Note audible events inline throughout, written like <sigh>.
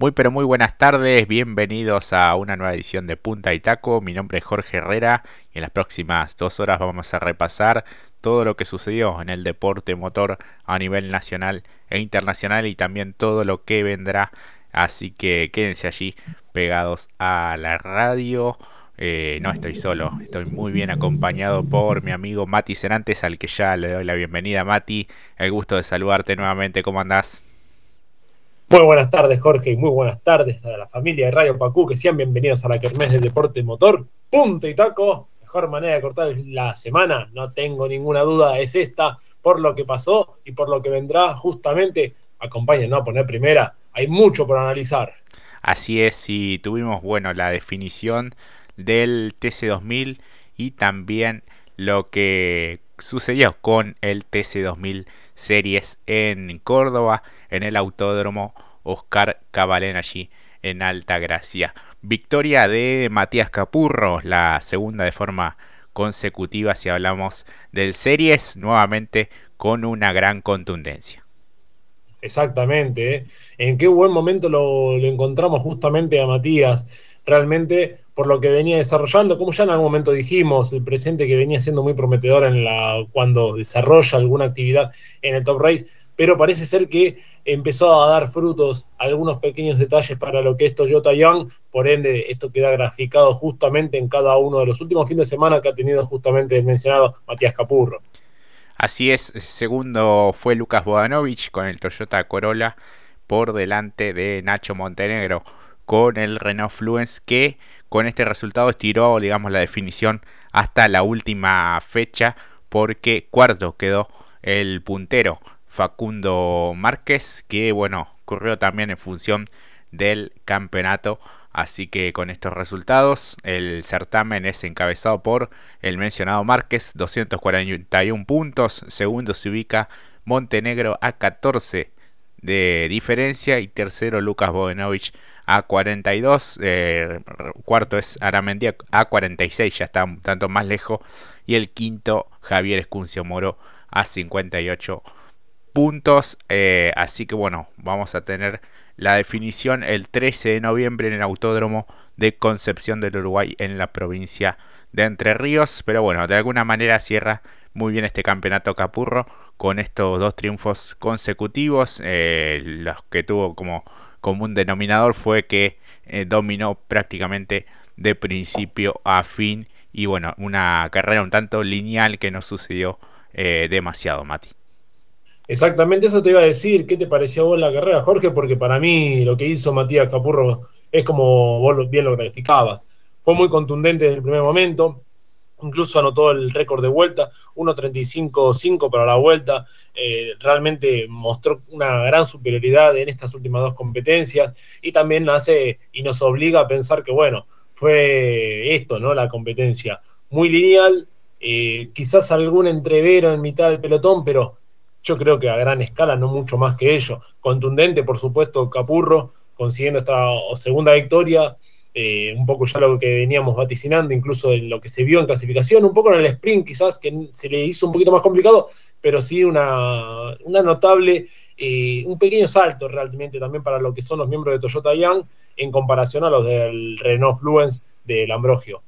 Muy pero muy buenas tardes, bienvenidos a una nueva edición de Punta y Taco. Mi nombre es Jorge Herrera y en las próximas dos horas vamos a repasar todo lo que sucedió en el deporte motor a nivel nacional e internacional y también todo lo que vendrá. Así que quédense allí pegados a la radio. Eh, no estoy solo, estoy muy bien acompañado por mi amigo Mati Cerantes, al que ya le doy la bienvenida. Mati, el gusto de saludarte nuevamente, ¿cómo andás? Muy buenas tardes, Jorge, y muy buenas tardes a la familia de Radio Pacú, que sean bienvenidos a la Kermés del Deporte Motor. Punto y taco, mejor manera de cortar la semana, no tengo ninguna duda, es esta, por lo que pasó y por lo que vendrá, justamente, acompáñenos a poner primera, hay mucho por analizar. Así es, y tuvimos, bueno, la definición del TC2000 y también lo que sucedió con el TC2000 Series en Córdoba, en el Autódromo Oscar Cabalén allí en Alta Gracia. Victoria de Matías Capurro, la segunda de forma consecutiva si hablamos del Series, nuevamente con una gran contundencia. Exactamente, ¿eh? en qué buen momento lo, lo encontramos justamente a Matías. Realmente por lo que venía desarrollando, como ya en algún momento dijimos, el presente que venía siendo muy prometedor en la, cuando desarrolla alguna actividad en el Top Race, pero parece ser que empezó a dar frutos algunos pequeños detalles para lo que es Toyota Young, por ende esto queda graficado justamente en cada uno de los últimos fines de semana que ha tenido justamente el mencionado Matías Capurro. Así es, segundo fue Lucas Bodanovich con el Toyota Corolla por delante de Nacho Montenegro con el Renault Fluence que con este resultado estiró, digamos, la definición hasta la última fecha porque cuarto quedó el puntero Facundo Márquez, que bueno, corrió también en función del campeonato. Así que con estos resultados, el certamen es encabezado por el mencionado Márquez, 241 puntos. Segundo se ubica Montenegro a 14 de diferencia. Y tercero Lucas Bodenovich a 42, eh, cuarto es Aramendía a 46, ya está un tanto más lejos, y el quinto Javier Escuncio Moro a 58 puntos, eh, así que bueno, vamos a tener la definición el 13 de noviembre en el Autódromo de Concepción del Uruguay en la provincia de Entre Ríos, pero bueno, de alguna manera cierra muy bien este campeonato Capurro con estos dos triunfos consecutivos, eh, los que tuvo como común denominador fue que eh, dominó prácticamente de principio a fin y bueno, una carrera un tanto lineal que no sucedió eh, demasiado, Mati. Exactamente eso te iba a decir. ¿Qué te pareció vos la carrera, Jorge? Porque para mí lo que hizo Matías Capurro es como vos bien lo graficabas. Fue muy contundente desde el primer momento incluso anotó el récord de vuelta, 1.35.5 para la vuelta, eh, realmente mostró una gran superioridad en estas últimas dos competencias y también hace y nos obliga a pensar que, bueno, fue esto, ¿no? La competencia muy lineal, eh, quizás algún entrevero en mitad del pelotón, pero yo creo que a gran escala, no mucho más que ello. Contundente, por supuesto, Capurro, consiguiendo esta segunda victoria, eh, un poco ya lo que veníamos vaticinando, incluso en lo que se vio en clasificación, un poco en el sprint quizás que se le hizo un poquito más complicado, pero sí una, una notable, eh, un pequeño salto realmente también para lo que son los miembros de Toyota Young en comparación a los del Renault Fluence del Ambrogio.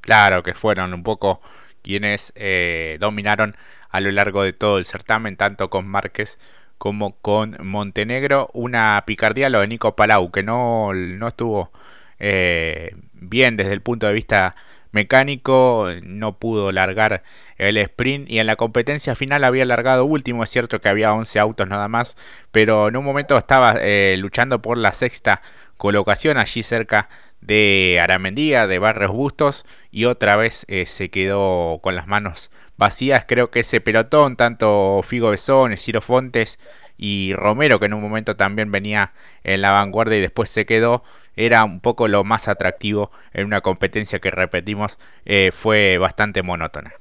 Claro, que fueron un poco quienes eh, dominaron a lo largo de todo el certamen, tanto con Márquez como con Montenegro. Una picardía lo de Nico Palau, que no, no estuvo eh, bien desde el punto de vista mecánico, no pudo largar el sprint y en la competencia final había largado último, es cierto que había 11 autos nada más, pero en un momento estaba eh, luchando por la sexta colocación allí cerca de Aramendía, de Barrios Bustos y otra vez eh, se quedó con las manos vacías, creo que ese pelotón, tanto Figo Besón, Ciro Fontes y Romero, que en un momento también venía en la vanguardia y después se quedó, era un poco lo más atractivo en una competencia que repetimos eh, fue bastante monótona.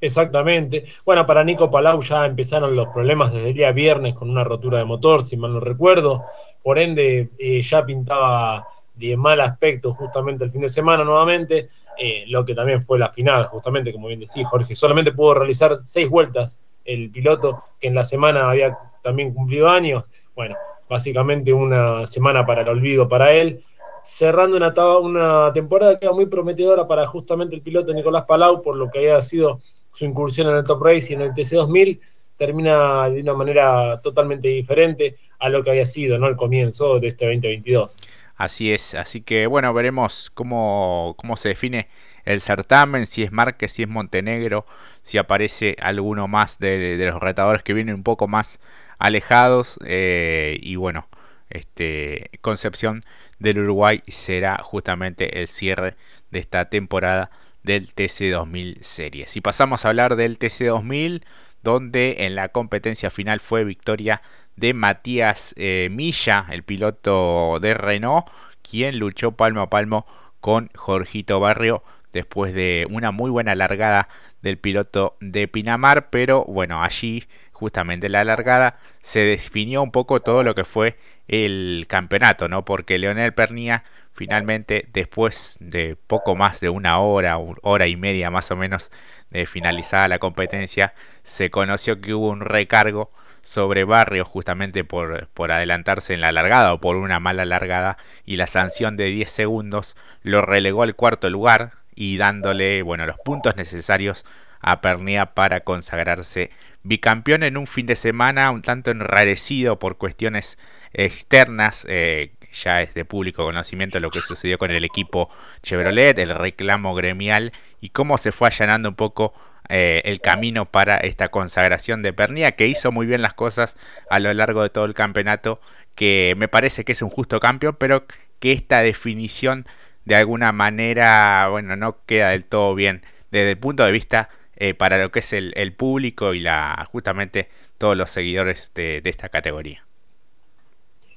Exactamente. Bueno, para Nico Palau ya empezaron los problemas desde el día viernes con una rotura de motor, si mal no recuerdo. Por ende, eh, ya pintaba de mal aspecto justamente el fin de semana nuevamente, eh, lo que también fue la final, justamente, como bien decía Jorge. Solamente pudo realizar seis vueltas el piloto, que en la semana había también cumplido años. Bueno, básicamente una semana para el olvido para él, cerrando una, una temporada que era muy prometedora para justamente el piloto Nicolás Palau, por lo que había sido su incursión en el Top Race y en el TC2000, termina de una manera totalmente diferente a lo que había sido ¿no? el comienzo de este 2022. Así es, así que bueno, veremos cómo, cómo se define el certamen, si es Márquez, si es Montenegro, si aparece alguno más de, los retadores que vienen un poco más alejados eh, y bueno, este Concepción del Uruguay será justamente el cierre de esta temporada del TC2000 Series. Y pasamos a hablar del TC2000, donde en la competencia final fue victoria de Matías eh, Milla, el piloto de Renault, quien luchó palmo a palmo con Jorgito Barrio después de una muy buena largada del piloto de Pinamar, pero bueno, allí justamente en la largada se definió un poco todo lo que fue el campeonato, ¿no? Porque Leonel Pernía finalmente después de poco más de una hora, hora y media más o menos de finalizada la competencia, se conoció que hubo un recargo sobre Barrios justamente por, por adelantarse en la largada o por una mala largada y la sanción de 10 segundos lo relegó al cuarto lugar y dándole bueno los puntos necesarios a Pernía para consagrarse bicampeón en un fin de semana un tanto enrarecido por cuestiones externas eh, ya es de público conocimiento lo que sucedió con el equipo Chevrolet, el reclamo gremial y cómo se fue allanando un poco eh, el camino para esta consagración de Pernía, que hizo muy bien las cosas a lo largo de todo el campeonato, que me parece que es un justo campeón, pero que esta definición de alguna manera, bueno, no queda del todo bien. Desde el punto de vista eh, para lo que es el, público y la justamente todos los seguidores de, esta categoría.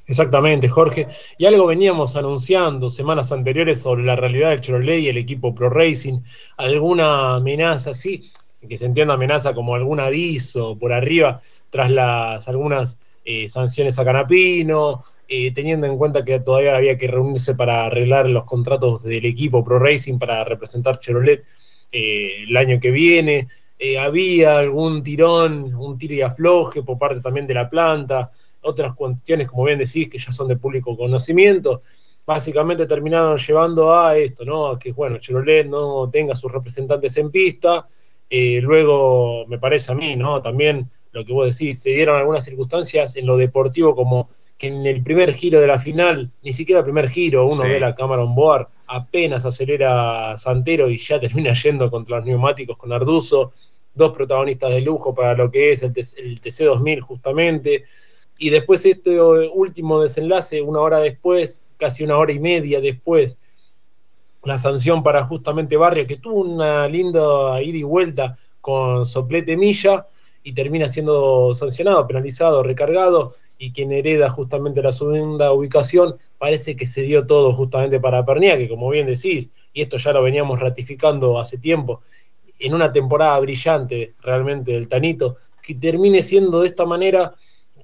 Exactamente, Jorge. Y algo veníamos anunciando semanas anteriores sobre la realidad del Chevrolet y el equipo Pro Racing, alguna amenaza, sí, que se entienda amenaza como algún aviso por arriba tras las algunas eh, sanciones a Canapino, eh, teniendo en cuenta que todavía había que reunirse para arreglar los contratos del equipo Pro Racing para representar Chevrolet eh, el año que viene. había algún tirón, un tiro y afloje por parte también de la planta, otras cuestiones, como bien decís, que ya son de público conocimiento. Básicamente terminaron llevando a esto, ¿no? A que, bueno, Chevrolet no tenga sus representantes en pista, eh, luego, me parece a mí, ¿no? También lo que vos decís, se dieron algunas circunstancias en lo deportivo como que en el primer giro de la final, ni siquiera el primer giro, uno ve la cámara on board, apenas acelera Santero y ya termina <laughs> yendo contra los neumáticos con Arduzo, dos protagonistas de lujo para lo que es el, el TC2000 justamente, y después este último desenlace, una hora después, casi una hora y media después, la sanción para justamente Barrio, que tuvo una linda ida y vuelta con Soplete Milla y termina siendo sancionado, penalizado, recargado, y quien hereda justamente la segunda ubicación, parece que se dio todo justamente para Pernía, que como bien decís, y esto ya lo veníamos ratificando hace tiempo, en una temporada brillante realmente del Tanito, que termine siendo de esta manera,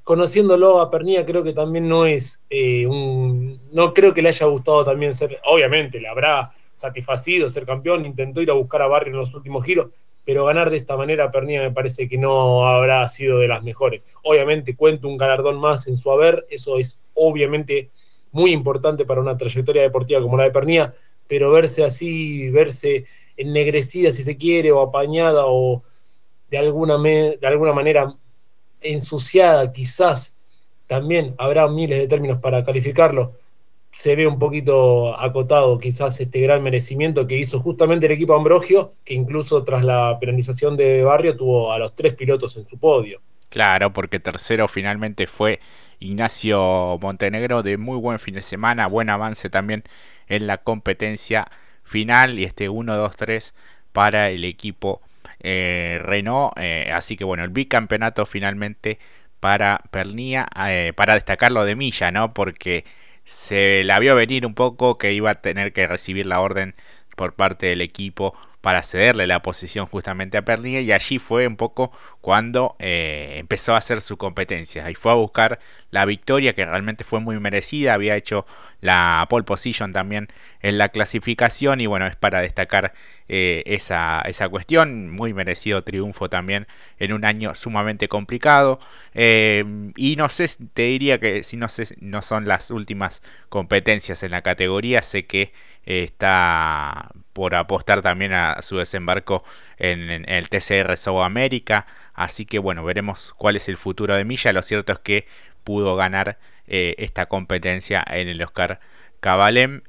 conociéndolo a Pernía, creo que también no es eh, un. No creo que le haya gustado también ser. Obviamente, le habrá satisfacido ser campeón, intentó ir a buscar a Barrio en los últimos giros, pero ganar de esta manera a Pernía me parece que no habrá sido de las mejores. Obviamente, cuento un galardón más en su haber, eso es obviamente muy importante para una trayectoria deportiva como la de Pernía, pero verse así, verse ennegrecida si se quiere, o apañada, o de alguna, de alguna manera ensuciada, quizás también habrá miles de términos para calificarlo, se ve un poquito acotado quizás este gran merecimiento que hizo justamente el equipo Ambrogio, que incluso tras la penalización de Barrio tuvo a los tres pilotos en su podio. Claro, porque tercero finalmente fue Ignacio Montenegro de muy buen fin de semana, buen avance también en la competencia final y este 1-2-3 para el equipo eh, Renault. Eh, así que bueno, el bicampeonato finalmente para Pernía, eh, para destacarlo de Milla, ¿no? Porque se la vio venir un poco que iba a tener que recibir la orden por parte del equipo para cederle la posición justamente a Pernilla y allí fue un poco cuando eh, empezó a hacer su competencia. Y fue a buscar la victoria que realmente fue muy merecida, había hecho la pole position también en la clasificación y bueno, es para destacar eh, esa, esa cuestión. Muy merecido triunfo también en un año sumamente complicado. Eh, y no sé, te diría que si no, sé, no son las últimas competencias en la categoría, sé que está por apostar también a su desembarco en, el TCR South. Así que bueno, veremos cuál es el futuro de Milla. Lo cierto es que pudo ganar eh, esta competencia en el Oscar Cabalem.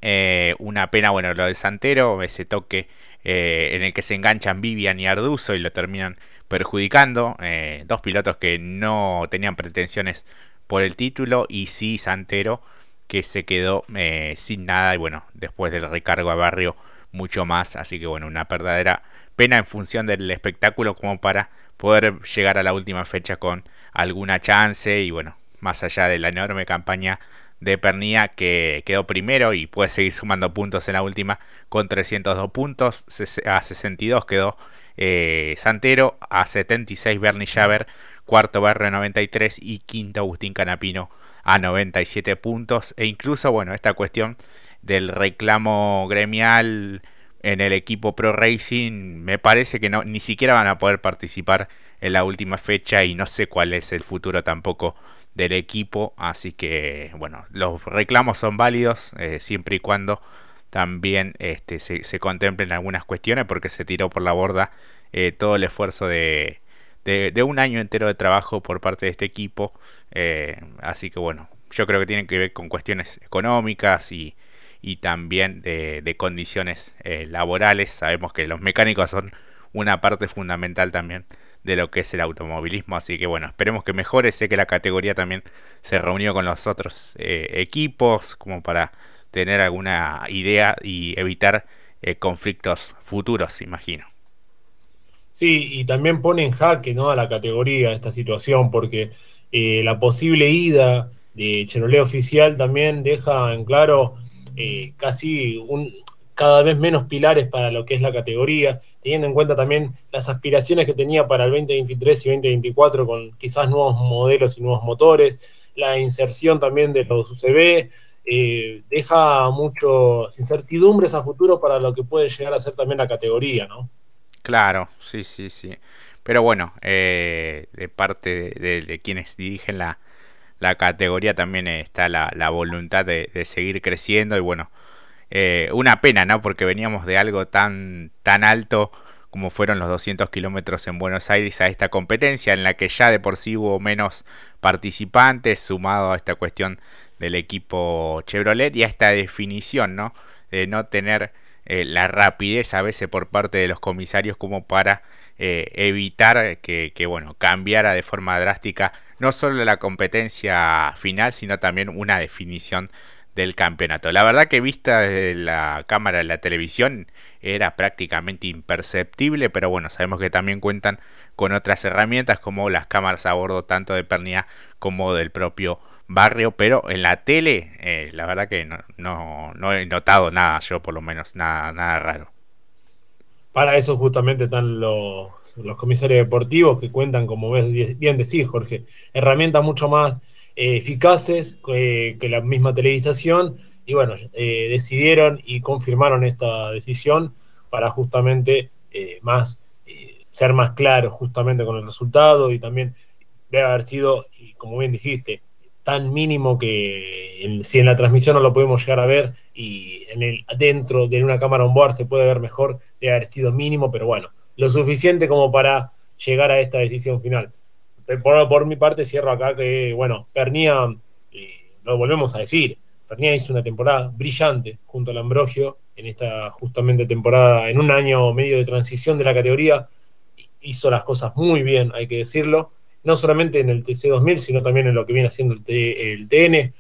una pena, bueno, lo de Santero, ese toque eh, en el que se enganchan Vivian y Arduzo y lo terminan perjudicando. Eh, dos pilotos que no tenían pretensiones por el título y sí Santero que se quedó eh, sin nada y bueno, después del recargo a Barrio mucho más. Así que bueno, una verdadera pena en función del espectáculo como para poder llegar a la última fecha con alguna chance y bueno, más allá de la enorme campaña de Pernía que quedó primero y puede seguir sumando puntos en la última con 302 puntos. A 62 quedó eh, Santero, a 76 Bernie Javer, cuarto Barrio 93 y quinto Agustín Canapino a 97 puntos. E incluso, bueno, esta cuestión del reclamo gremial en el equipo Pro Racing me parece que no ni siquiera van a poder participar en la última fecha y no sé cuál es el futuro tampoco del equipo. Así que, bueno, los reclamos son válidos eh, siempre y cuando también este, se, contemplen algunas cuestiones porque se tiró por la borda eh, todo el esfuerzo de, un año entero de trabajo por parte de este equipo. Eh, así que bueno, yo creo que tiene que ver con cuestiones económicas y, también de, de condiciones laborales. Sabemos que los mecánicos son una parte fundamental también de lo que es el automovilismo. Así que bueno, esperemos que mejore. Sé que la categoría también se reunió con los otros eh, equipos como para tener alguna idea y evitar eh, conflictos futuros, imagino. Sí, y también pone en jaque ¿no? a la categoría esta situación, porque eh, la posible ida de Cherolé oficial también deja en claro casi un, cada vez menos pilares para lo que es la categoría, teniendo en cuenta también las aspiraciones que tenía para el 2023 y 2024 con quizás nuevos modelos y nuevos motores, la inserción también de los UCB, eh, deja muchas incertidumbres a futuro para lo que puede llegar a ser también la categoría, ¿no? Claro, sí, sí, sí. Pero bueno, eh, de parte de, quienes dirigen la, categoría también está la, voluntad de, de, seguir creciendo y bueno, eh, una pena, ¿no? Porque veníamos de algo tan, tan alto como fueron los 200 kilómetros en Buenos Aires a esta competencia en la que ya de por sí hubo menos participantes, sumado a esta cuestión del equipo Chevrolet y a esta definición, ¿no? De no tener eh, la rapidez a veces por parte de los comisarios como para eh, evitar que, que, bueno, cambiara de forma drástica no solo la competencia final, sino también una definición del campeonato. La verdad que vista desde la cámara de la televisión era prácticamente imperceptible, pero bueno, sabemos que también cuentan con otras herramientas como las cámaras a bordo tanto de Pernia como del propio barrio, pero en la tele eh, la verdad que no, no, he notado nada, yo por lo menos, nada, nada raro. Para eso justamente están los, los comisarios deportivos que cuentan, como ves bien decís, Jorge, herramientas mucho más eficaces eh, que la misma televisación y bueno, eh, decidieron y confirmaron esta decisión para justamente más ser más claros justamente con el resultado y también debe haber sido, y como bien dijiste, tan mínimo que si en la transmisión no lo podemos llegar a ver y en el dentro de una cámara on board se puede ver mejor, debe haber sido mínimo, pero bueno, lo suficiente como para llegar a esta decisión final. Eh, por, mi parte cierro acá que, bueno, Pernía, eh, lo volvemos a decir, Pernía hizo una temporada brillante junto al Ambrogio en esta justamente temporada, en un año medio de transición de la categoría, hizo las cosas muy bien, hay que decirlo, no solamente en el TC2000, sino también en lo que viene haciendo el, el TN.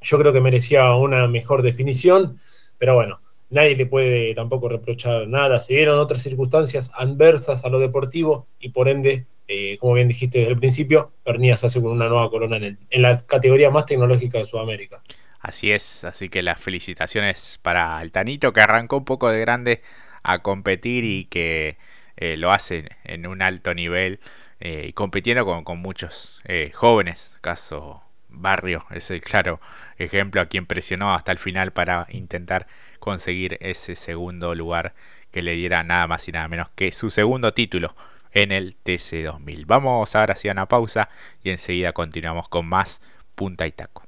Yo creo que merecía una mejor definición, pero bueno, nadie le puede tampoco reprochar nada. Se dieron otras circunstancias adversas a lo deportivo y por ende eh, como bien dijiste desde el principio, Pernilla hace con una nueva corona en, la categoría más tecnológica de Sudamérica. Así es, así que las felicitaciones para Altanito, que arrancó un poco de grande a competir y que eh, lo hace en un alto nivel eh, compitiendo con, muchos jóvenes, caso Barrio es el claro ejemplo a quien presionó hasta el final para intentar conseguir ese segundo lugar que le diera nada más y nada menos que su segundo título en el TC2000. Vamos ahora hacia una pausa y enseguida continuamos con más punta y taco.